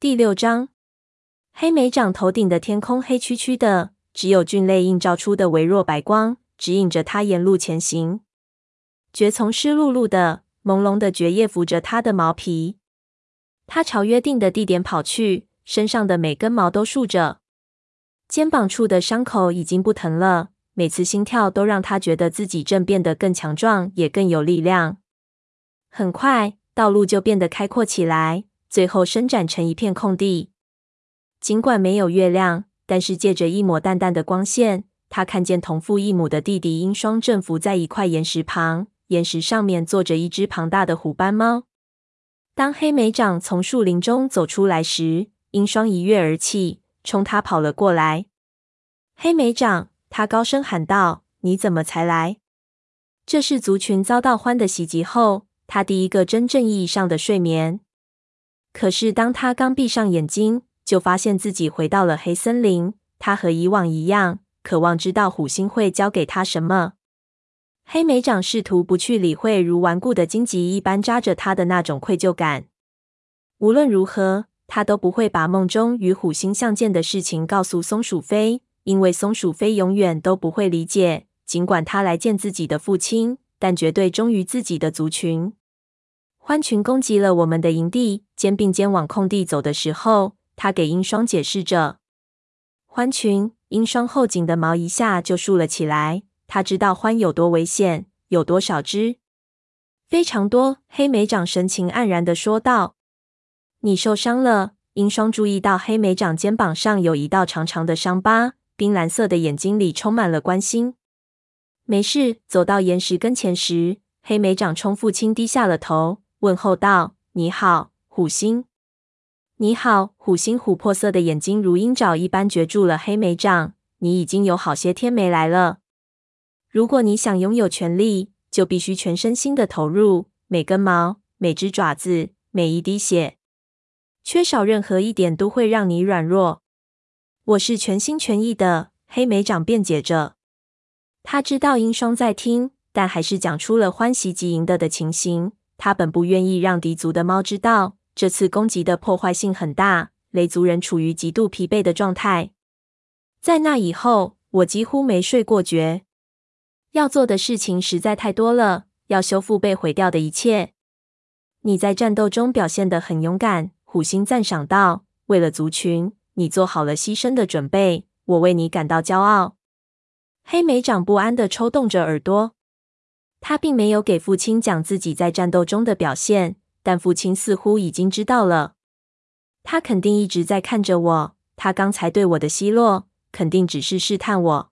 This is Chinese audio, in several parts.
第六章，黑莓长头顶的天空黑黢黢的，只有菌类映照出的微弱白光指引着他沿路前行。蕨丛湿漉漉的，朦胧的蕨叶拂着他的毛皮。他朝约定的地点跑去，身上的每根毛都竖着，肩膀处的伤口已经不疼了。每次心跳都让他觉得自己正变得更强壮，也更有力量。很快，道路就变得开阔起来。最后伸展成一片空地。尽管没有月亮，但是借着一抹淡淡的光线，他看见同父异母的弟弟鹰双正伏在一块岩石旁，岩石上面坐着一只庞大的虎斑猫。当黑莓长从树林中走出来时，鹰双一跃而起，冲他跑了过来。黑莓长，他高声喊道：“你怎么才来？”这是族群遭到獾的袭击后，他第一个真正意义上的睡眠。可是，当他刚闭上眼睛，就发现自己回到了黑森林。他和以往一样，渴望知道虎星会教给他什么。黑莓长试图不去理会如顽固的荆棘一般扎着他的那种愧疚感。无论如何，他都不会把梦中与虎星相见的事情告诉松鼠飞，因为松鼠飞永远都不会理解。尽管他来见自己的父亲，但绝对忠于自己的族群。獾群攻击了我们的营地，肩并肩往空地走的时候，他给鹰双解释着。獾群，鹰双后颈的毛一下就竖了起来。他知道獾有多危险，有多少只，非常多。黑莓长神情黯然的说道：“你受伤了。”鹰双注意到黑莓长肩膀上有一道长长的伤疤，冰蓝色的眼睛里充满了关心。没事。走到岩石跟前时，黑莓长冲父亲低下了头。问候道：“你好，虎星。”“你好，虎星。”琥珀色的眼睛如鹰爪一般攫住了黑莓长。“你已经有好些天没来了。如果你想拥有权力，就必须全身心的投入，每根毛、每只爪子、每一滴血，缺少任何一点都会让你软弱。”“我是全心全意的。”黑莓长辩解着。他知道鹰双在听，但还是讲出了獾袭击营的的情形。他本不愿意让敌族的猫知道，这次攻击的破坏性很大，雷族人处于极度疲惫的状态。在那以后，我几乎没睡过觉。要做的事情实在太多了，要修复被毁掉的一切。你在战斗中表现得很勇敢，虎星赞赏道。为了族群，你做好了牺牲的准备，我为你感到骄傲。黑莓长不安地抽动着耳朵。他并没有给父亲讲自己在战斗中的表现，但父亲似乎已经知道了。他肯定一直在看着我。他刚才对我的奚落，肯定只是试探我。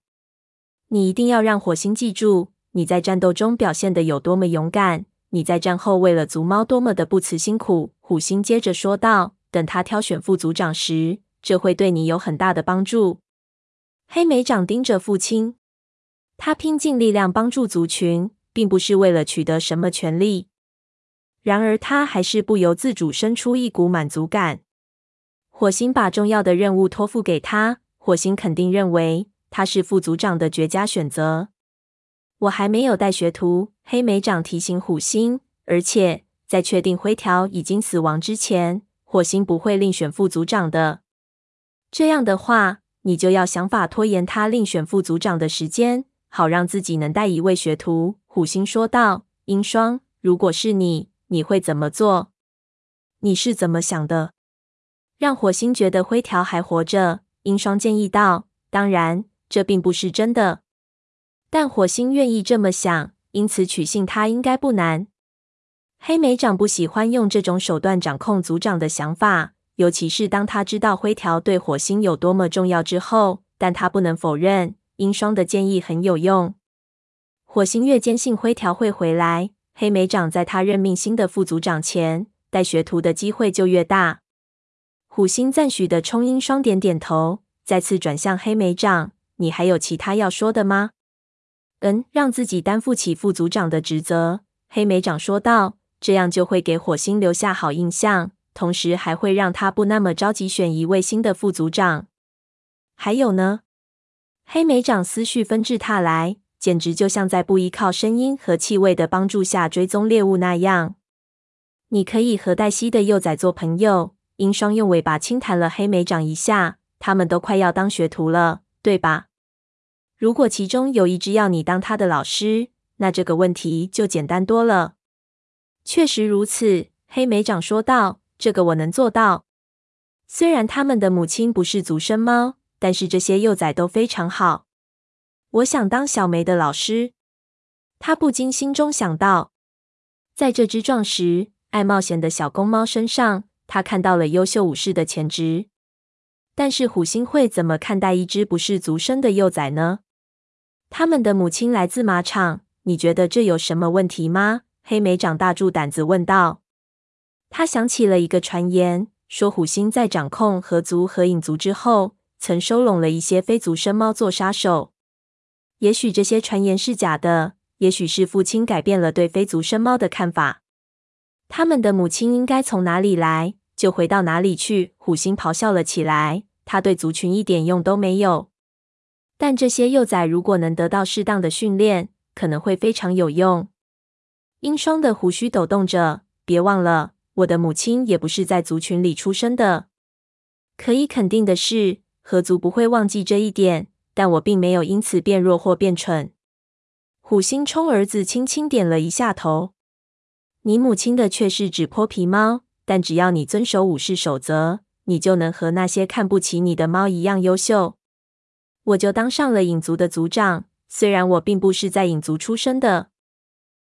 你一定要让火星记住你在战斗中表现得有多么勇敢。你在战后为了族猫多么的不辞辛苦。虎星接着说道：“等他挑选副族长时，这会对你有很大的帮助。”黑莓长盯着父亲，他拼尽力量帮助族群。并不是为了取得什么权利，然而他还是不由自主生出一股满足感。火星把重要的任务托付给他，火星肯定认为他是副组长的绝佳选择。我还没有带学徒，黑莓长提醒虎星，而且在确定灰条已经死亡之前，火星不会另选副组长的。这样的话，你就要想法拖延他另选副组长的时间，好让自己能带一位学徒。虎星说道：“鹰双，如果是你，你会怎么做？你是怎么想的？”让火星觉得灰条还活着，英双建议道：“当然，这并不是真的，但火星愿意这么想，因此取信他应该不难。”黑莓长不喜欢用这种手段掌控族长的想法，尤其是当他知道灰条对火星有多么重要之后。但他不能否认，英双的建议很有用。火星越坚信灰条会回来，黑莓长在他任命新的副组长前带学徒的机会就越大。虎星赞许的冲英双点点头，再次转向黑莓长：“你还有其他要说的吗？”“嗯，让自己担负起副组长的职责。”黑莓长说道，“这样就会给火星留下好印象，同时还会让他不那么着急选一位新的副组长。”“还有呢？”黑莓长思绪纷至沓来。简直就像在不依靠声音和气味的帮助下追踪猎物那样。你可以和黛西的幼崽做朋友，鹰双用尾巴轻弹了黑莓长一下。他们都快要当学徒了，对吧？如果其中有一只要你当他的老师，那这个问题就简单多了。确实如此，黑莓长说道：“这个我能做到。虽然他们的母亲不是族生猫，但是这些幼崽都非常好。我想当小梅的老师。”他不禁心中想到，在这只壮实、爱冒险的小公猫身上，他看到了优秀武士的潜质。但是虎星会怎么看待一只不是族生的幼崽呢？他们的母亲来自马场，你觉得这有什么问题吗？黑莓长大住胆子问道。他想起了一个传言，说虎星在掌控合族和影族之后，曾收拢了一些非族生猫做杀手。也许这些传言是假的，也许是父亲改变了对非族生猫的看法。他们的母亲应该从哪里来，就回到哪里去。虎星咆哮了起来。他对族群一点用都没有，但这些幼崽如果能得到适当的训练，可能会非常有用。鹰双的胡须抖动着，别忘了，我的母亲也不是在族群里出生的。可以肯定的是，合族不会忘记这一点，但我并没有因此变弱或变蠢。虎星冲儿子轻轻点了一下头。你母亲的却是纸泼皮猫，但只要你遵守武士守则。你就能和那些看不起你的猫一样优秀。我就当上了影族的族长，虽然我并不是在影族出生的。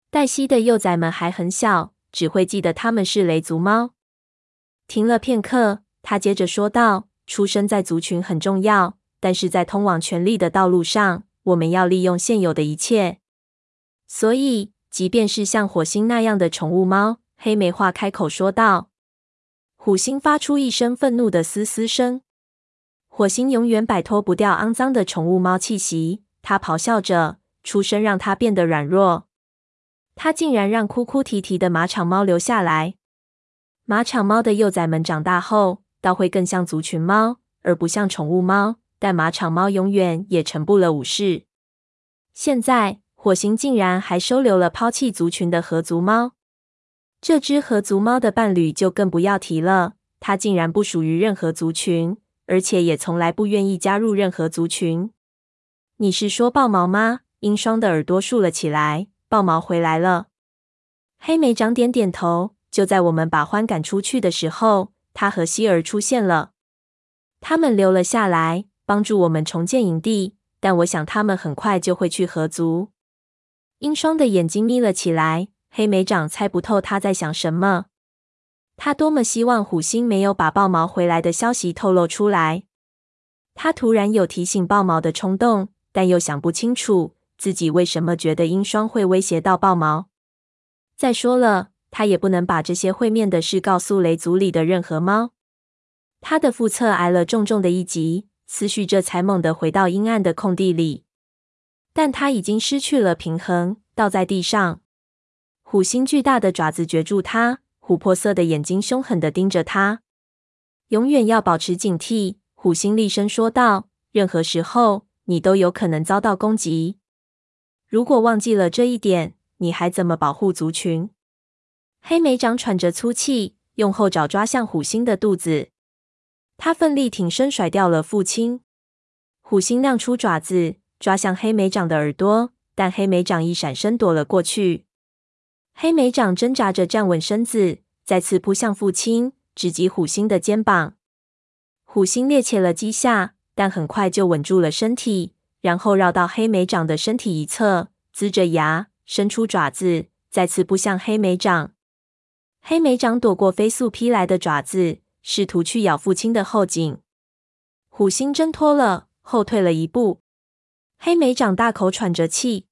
黛西的幼崽们还很小，只会记得他们是雷族猫。停了片刻，他接着说道：“出生在族群很重要，但是在通往权力的道路上，我们要利用现有的一切。所以，即便是像火星那样的宠物猫，黑莓话开口说道。”虎星发出一声愤怒的嘶嘶声。火星永远摆脱不掉肮脏的宠物猫气息。他咆哮着，出声让他变得软弱。他竟然让哭哭啼啼的马场猫留下来。马场猫的幼崽们长大后，倒会更像族群猫，而不像宠物猫。但马场猫永远也成不了武士。现在，火星竟然还收留了抛弃族群的合族猫。这只合族猫的伴侣就更不要提了，它竟然不属于任何族群，而且也从来不愿意加入任何族群。你是说豹毛吗？英双的耳朵竖了起来。豹毛回来了。黑莓长点点头。就在我们把獾赶出去的时候，他和希儿出现了。他们留了下来，帮助我们重建营地，但我想他们很快就会去合族。英双的眼睛眯了起来。黑莓长猜不透他在想什么。他多么希望虎星没有把豹毛回来的消息透露出来。他突然有提醒豹毛的冲动，但又想不清楚自己为什么觉得英双会威胁到豹毛。再说了，他也不能把这些会面的事告诉雷族里的任何猫。他的腹侧挨了重重的一击，思绪这才猛地回到阴暗的空地里。但他已经失去了平衡，倒在地上。虎心巨大的爪子攫住他，琥珀色的眼睛凶狠地盯着他。永远要保持警惕，虎心厉声说道：“任何时候，你都有可能遭到攻击。如果忘记了这一点，你还怎么保护族群？”黑莓长喘着粗气，用后爪抓向虎心的肚子。他奋力挺身，甩掉了父亲。虎星亮出爪子，抓向黑莓长的耳朵，但黑莓长一闪身躲了过去。黑莓长挣扎着站稳身子，再次扑向父亲，直击虎星的肩膀。虎星趔趄了几下，但很快就稳住了身体，然后绕到黑莓长的身体一侧，龇着牙，伸出爪子，再次扑向黑莓长。黑莓长躲过飞速劈来的爪子，试图去咬父亲的后颈。虎星挣脱了，后退了一步。黑莓长大口喘着气。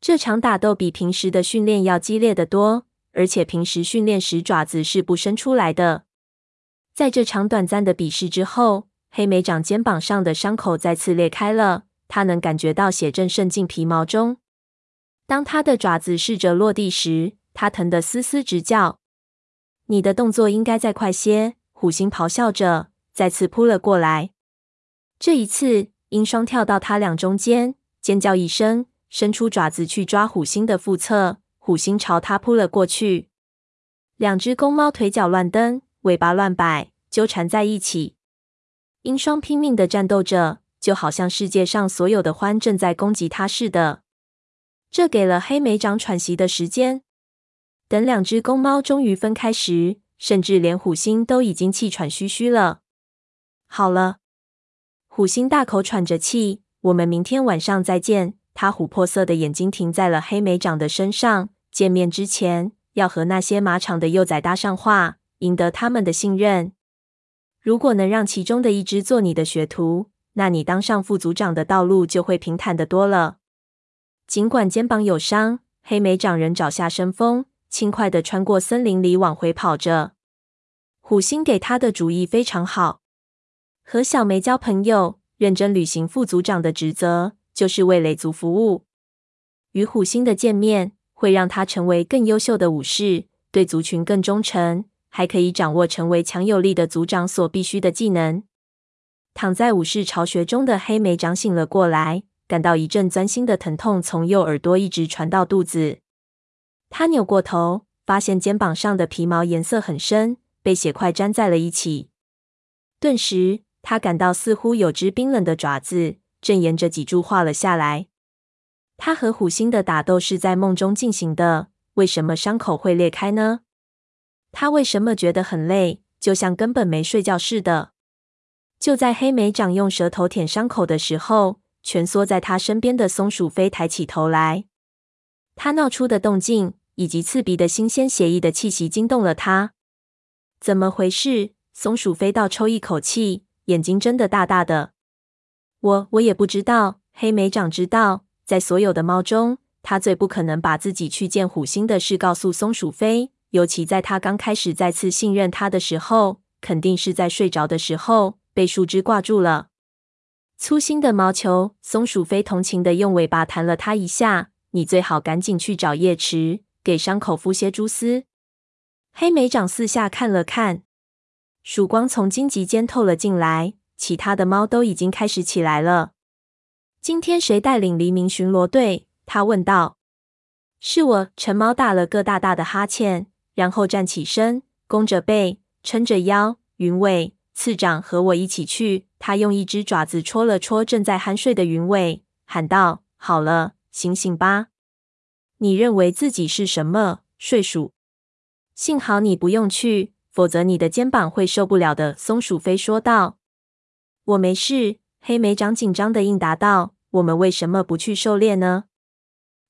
这场打斗比平时的训练要激烈得多，而且平时训练时爪子是不伸出来的。在这场短暂的比试之后，黑莓长肩膀上的伤口再次裂开了，他能感觉到血正渗进皮毛中。当他的爪子试着落地时，他疼得嘶嘶直叫。你的动作应该再快些！虎星咆哮着，再次扑了过来。这一次，鹰双跳到他俩中间，尖叫一声。伸出爪子去抓虎星的腹侧，虎星朝他扑了过去。两只公猫腿脚乱蹬，尾巴乱摆，纠缠在一起。鹰双拼命地战斗着，就好像世界上所有的獾正在攻击它似的。这给了黑莓长喘息的时间。等两只公猫终于分开时，甚至连虎星都已经气喘吁吁了。好了，虎星大口喘着气。我们明天晚上再见。他琥珀色的眼睛停在了黑莓长的身上。见面之前，要和那些马场的幼崽搭上话，赢得他们的信任。如果能让其中的一只做你的学徒，那你当上副组长的道路就会平坦得多了。尽管肩膀有伤，黑莓长仍找下生风。轻快地穿过森林里往回跑着。虎星给他的主意非常好，和小梅交朋友，认真履行副组长的职责，就是为雷族服务。与虎星的见面会让他成为更优秀的武士，对族群更忠诚，还可以掌握成为强有力的族长所必须的技能。躺在武士巢穴中的黑莓长醒了过来，感到一阵钻心的疼痛从右耳朵一直传到肚子。他扭过头，发现肩膀上的皮毛颜色很深，被血块粘在了一起。顿时，他感到似乎有只冰冷的爪子正沿着脊柱画了下来。他和虎星的打斗是在梦中进行的，为什么伤口会裂开呢？他为什么觉得很累，就像根本没睡觉似的？就在黑莓长用舌头舔伤口的时候，蜷缩在他身边的松鼠飞抬起头来。他闹出的动静，以及刺鼻的新鲜血液的气息惊动了他。怎么回事？松鼠飞倒抽一口气，眼睛睁得大大的。我我也不知道。黑莓长知道，在所有的猫中，他最不可能把自己去见虎星的事告诉松鼠飞。尤其在他刚开始再次信任他的时候，肯定是在睡着的时候被树枝挂住了。粗心的毛球，松鼠飞同情的用尾巴弹了他一下。你最好赶紧去找叶池，给伤口敷些蛛丝。黑莓长四下看了看，曙光从荆棘间透了进来。其他的猫都已经开始起来了。今天谁带领黎明巡逻队？他问道。是我。陈猫打了个大大的哈欠，然后站起身，弓着背，撑着腰。云尾次长和我一起去。他用一只爪子戳了戳正在酣睡的云尾，喊道：“好了。”醒醒吧！你认为自己是什么？睡鼠？幸好你不用去，否则你的肩膀会受不了的。松鼠飞说道。我没事。黑莓长紧张的应答道。我们为什么不去狩猎呢？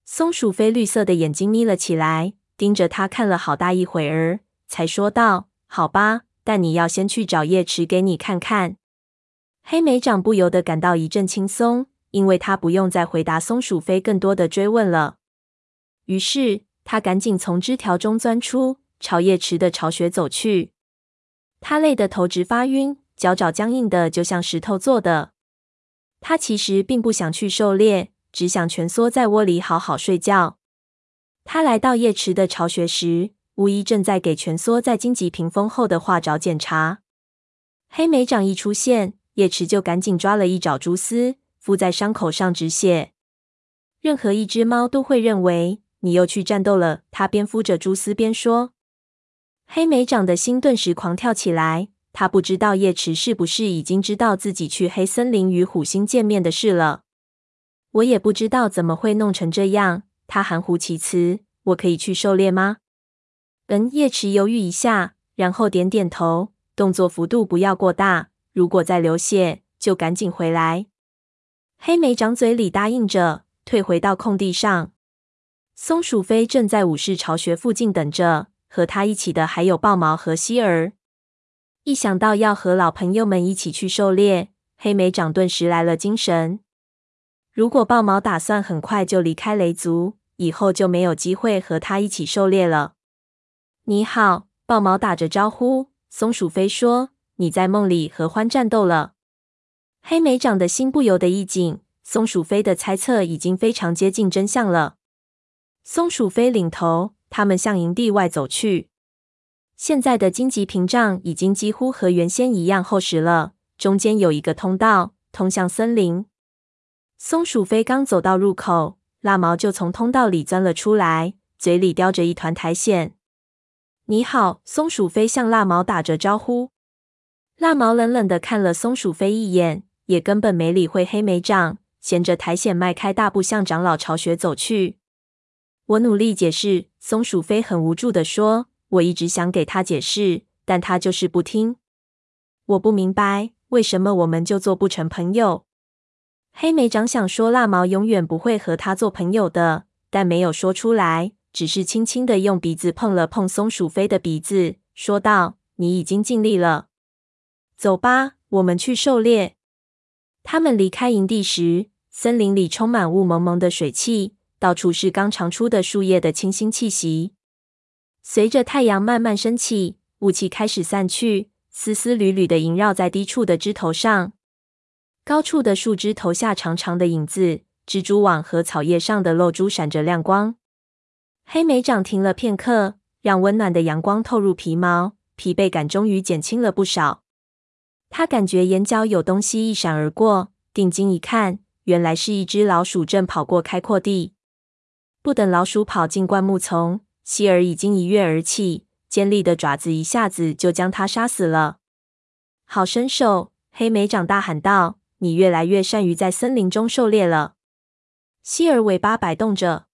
松鼠飞绿色的眼睛眯了起来，盯着他看了好大一会儿，才说道：“好吧，但你要先去找叶池给你看看。”黑莓长不由得感到一阵轻松。因为他不用再回答松鼠飞更多的追问了，于是他赶紧从枝条中钻出，朝叶池的巢穴走去。他累得头直发晕，脚爪僵硬的就像石头做的。他其实并不想去狩猎，只想蜷缩在窝里好好睡觉。他来到叶池的巢穴时，巫医正在给蜷缩在荆棘屏风后的画爪检查。黑莓掌一出现，叶池就赶紧抓了一爪蛛丝。敷在伤口上止血。任何一只猫都会认为你又去战斗了。他边敷着蛛丝边说。黑莓长的心顿时狂跳起来。他不知道叶池是不是已经知道自己去黑森林与虎星见面的事了。我也不知道怎么会弄成这样。他含糊其辞。我可以去狩猎吗？嗯，叶池犹豫一下，然后点点头，动作幅度不要过大。如果再流血，就赶紧回来。黑莓长嘴里答应着，退回到空地上。松鼠飞正在武士巢穴附近等着，和他一起的还有豹毛和希儿。一想到要和老朋友们一起去狩猎，黑莓长顿时来了精神。如果豹毛打算很快就离开雷族，以后就没有机会和他一起狩猎了。你好，豹毛打着招呼。松鼠飞说：“你在梦里和獾战斗了。”黑莓长的心不由得一紧，松鼠飞的猜测已经非常接近真相了。松鼠飞领头，他们向营地外走去。现在的荆棘屏障已经几乎和原先一样厚实了，中间有一个通道通向森林。松鼠飞刚走到入口，蜡毛就从通道里钻了出来，嘴里叼着一团苔藓。你好。”松鼠飞向蜡毛打着招呼。蜡毛冷冷的看了松鼠飞一眼，也根本没理会黑莓长，衔着苔藓迈开大步向长老巢穴走去。我努力解释，松鼠飞很无助的说：“我一直想给他解释，但他就是不听。我不明白为什么我们就做不成朋友。”黑莓长想说蜡毛永远不会和他做朋友的，但没有说出来，只是轻轻的用鼻子碰了碰松鼠飞的鼻子，说道：“你已经尽力了。”走吧，我们去狩猎。他们离开营地时，森林里充满雾蒙蒙的水汽，到处是刚长出的树叶的清新气息。随着太阳慢慢升起，雾气开始散去，丝丝缕缕的萦绕在低处的枝头上。高处的树枝投下长长的影子，蜘蛛网和草叶上的露珠闪着亮光。黑莓长停了片刻，让温暖的阳光透入皮毛，疲惫感终于减轻了不少。他感觉眼角有东西一闪而过，定睛一看，原来是一只老鼠正跑过开阔地。不等老鼠跑进灌木丛，希尔已经一跃而起，尖利的爪子一下子就将它杀死了。好身手！黑莓长大喊道：“你越来越善于在森林中狩猎了。”希尔尾巴摆动着，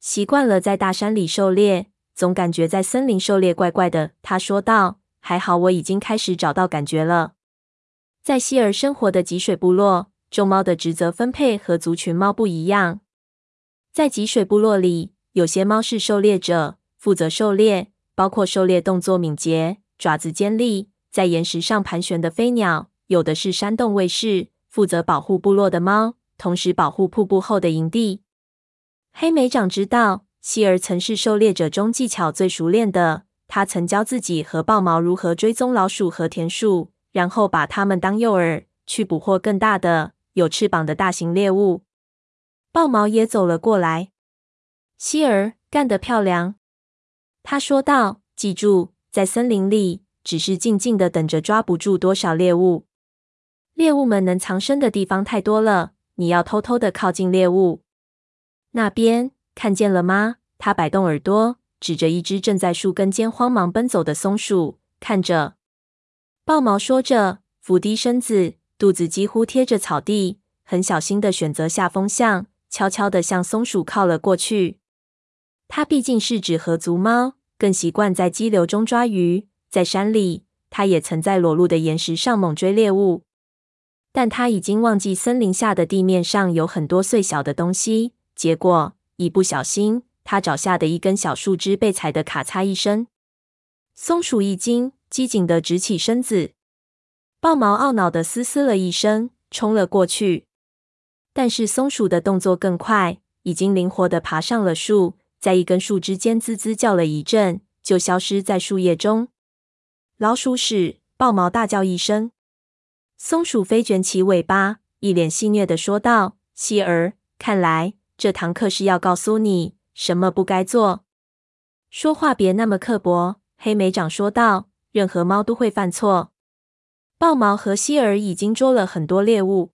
习惯了在大山里狩猎，总感觉在森林狩猎怪怪的。他说道。还好，我已经开始找到感觉了。在希尔生活的脊水部落，众猫的职责分配和族群猫不一样。在脊水部落里，有些猫是狩猎者，负责狩猎，包括狩猎动作敏捷、爪子尖利、在岩石上盘旋的飞鸟；有的是山洞卫士，负责保护部落的猫，同时保护瀑布后的营地。黑莓长知道，希儿曾是狩猎者中技巧最熟练的。他曾教自己和豹毛如何追踪老鼠和田鼠，然后把它们当诱饵，去捕获更大的有翅膀的大型猎物。豹毛也走了过来。希儿，干得漂亮！他说道：“记住，在森林里，只是静静的等着，抓不住多少猎物。猎物们能藏身的地方太多了，你要偷偷的靠近猎物。那边看见了吗？”他摆动耳朵。指着一只正在树根间慌忙奔走的松鼠，看着。豹毛说着，伏低身子，肚子几乎贴着草地，很小心的选择下风向，悄悄的向松鼠靠了过去。它毕竟是纸河族猫，更习惯在激流中抓鱼。在山里，它也曾在裸露的岩石上猛追猎物，但它已经忘记森林下的地面上有很多碎小的东西。结果一不小心。他脚下的一根小树枝被踩得咔嚓一声，松鼠一惊，机警地直起身子。豹毛懊恼地嘶嘶了一声，冲了过去。但是松鼠的动作更快，已经灵活地爬上了树，在一根树枝间吱吱叫了一阵，就消失在树叶中。老鼠屎！豹毛大叫一声。松鼠飞卷起尾巴，一脸戏谑地说道：“希儿，看来这堂课是要告诉你。”什么不该做？说话别那么刻薄。”黑莓长说道，“任何猫都会犯错。豹毛和希儿已经捉了很多猎物，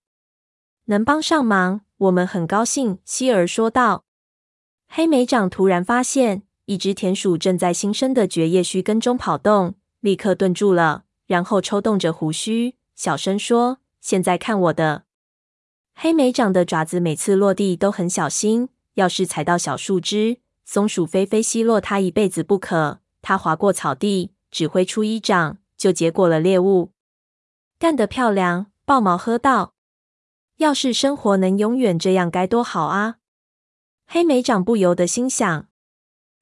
能帮上忙，我们很高兴。”希儿说道。黑莓长突然发现，一只田鼠正在新生的蕨叶须根中跑动，立刻顿住了，然后抽动着胡须，小声说：“现在看我的！”黑莓长的爪子每次落地都很小心。要是踩到小树枝，松鼠非非奚落他一辈子不可。他划过草地，只挥出一掌，就结果了猎物。干得漂亮！豹毛喝道：“要是生活能永远这样，该多好啊！”黑莓长不由得心想：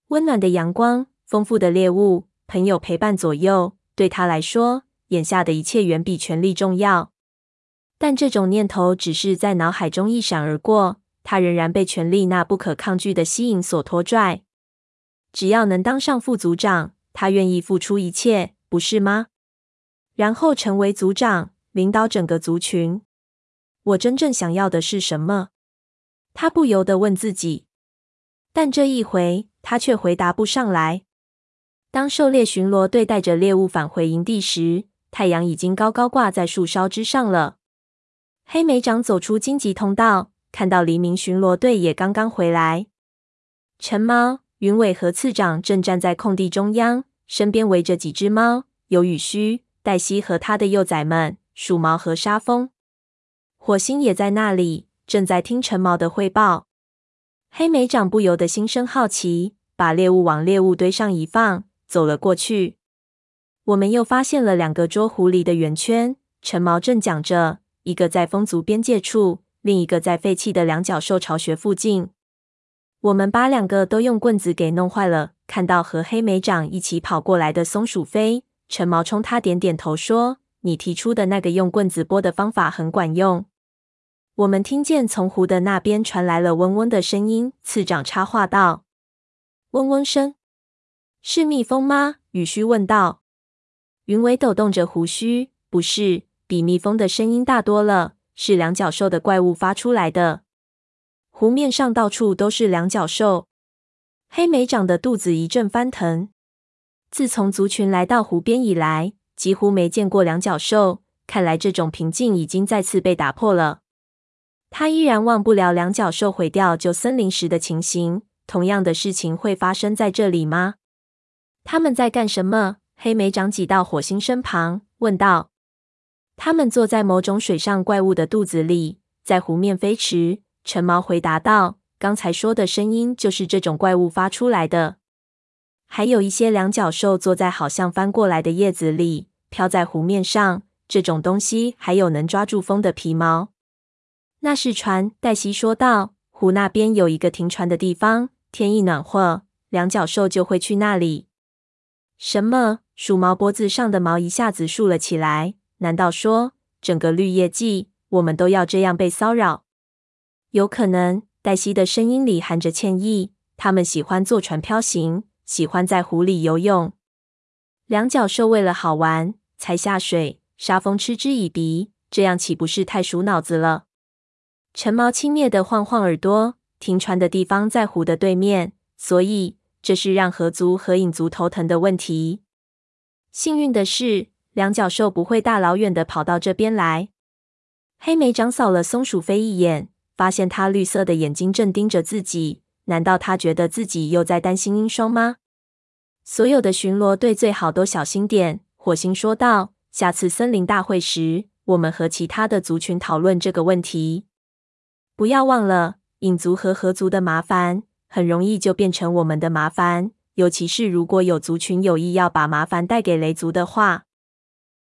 温暖的阳光、丰富的猎物、朋友陪伴左右，对他来说，眼下的一切远比权力重要。但这种念头只是在脑海中一闪而过。他仍然被权力那不可抗拒的吸引所拖拽。只要能当上副族长，他愿意付出一切，不是吗？然后成为族长，领导整个族群。我真正想要的是什么？他不由得问自己。但这一回，他却回答不上来。当狩猎巡逻队带着猎物返回营地时，太阳已经高高挂在树梢之上了。黑莓长走出荆棘通道。看到黎明巡逻队也刚刚回来，橙猫、云尾和次长正站在空地中央，身边围着几只猫，有羽须、黛西和他的幼崽们，鼠毛和沙蜂。火星也在那里，正在听陈毛的汇报。黑莓长不由得心生好奇，把猎物往猎物堆上一放，走了过去。我们又发现了两个捉狐狸的圆圈。陈毛正讲着，一个在风族边界处，另一个在废弃的两角兽巢穴附近。我们把两个都用棍子给弄坏了。看到和黑莓长一起跑过来的松鼠飞，陈毛冲他点点头说：“你提出的那个用棍子拨的方法很管用。”我们听见从湖的那边传来了嗡嗡的声音。次长插话道：“嗡嗡声，是蜜蜂吗？”羽须问道。云尾抖动着胡须：“不是，比蜜蜂的声音大多了，是两角兽的怪物发出来的。”湖面上到处都是两角兽，黑莓长的肚子一阵翻腾。自从族群来到湖边以来，几乎没见过两角兽。看来这种平静已经再次被打破了。他依然忘不了两角兽毁掉旧森林时的情形。同样的事情会发生在这里吗？他们在干什么？黑莓长挤到火星身旁，问道。他们坐在某种水上怪物的肚子里，在湖面飞驰。陈毛回答道：“刚才说的声音就是这种怪物发出来的。还有一些两角兽坐在好像翻过来的叶子里，飘在湖面上。这种东西还有能抓住风的皮毛。那是船。”黛西说道：“湖那边有一个停船的地方，天一暖和，两脚兽就会去那里。”什么？鼠毛脖子上的毛一下子竖了起来。难道说整个绿叶季我们都要这样被骚扰？有可能，黛西的声音里含着歉意。他们喜欢坐船漂行，喜欢在湖里游泳。两脚兽为了好玩才下水，沙风嗤之以鼻，这样岂不是太鼠脑子了？陈毛轻蔑地晃晃耳朵，停船的地方在湖的对面，所以这是让河族和影族头疼的问题。幸运的是，两角兽不会大老远地跑到这边来。黑莓长扫了松鼠飞一眼。发现他绿色的眼睛正盯着自己，难道他觉得自己又在担心鹰双吗？所有的巡逻队最好都小心点，火星说道。下次森林大会时，我们和其他的族群讨论这个问题。不要忘了，影族和合族的麻烦很容易就变成我们的麻烦，尤其是如果有族群有意要把麻烦带给雷族的话。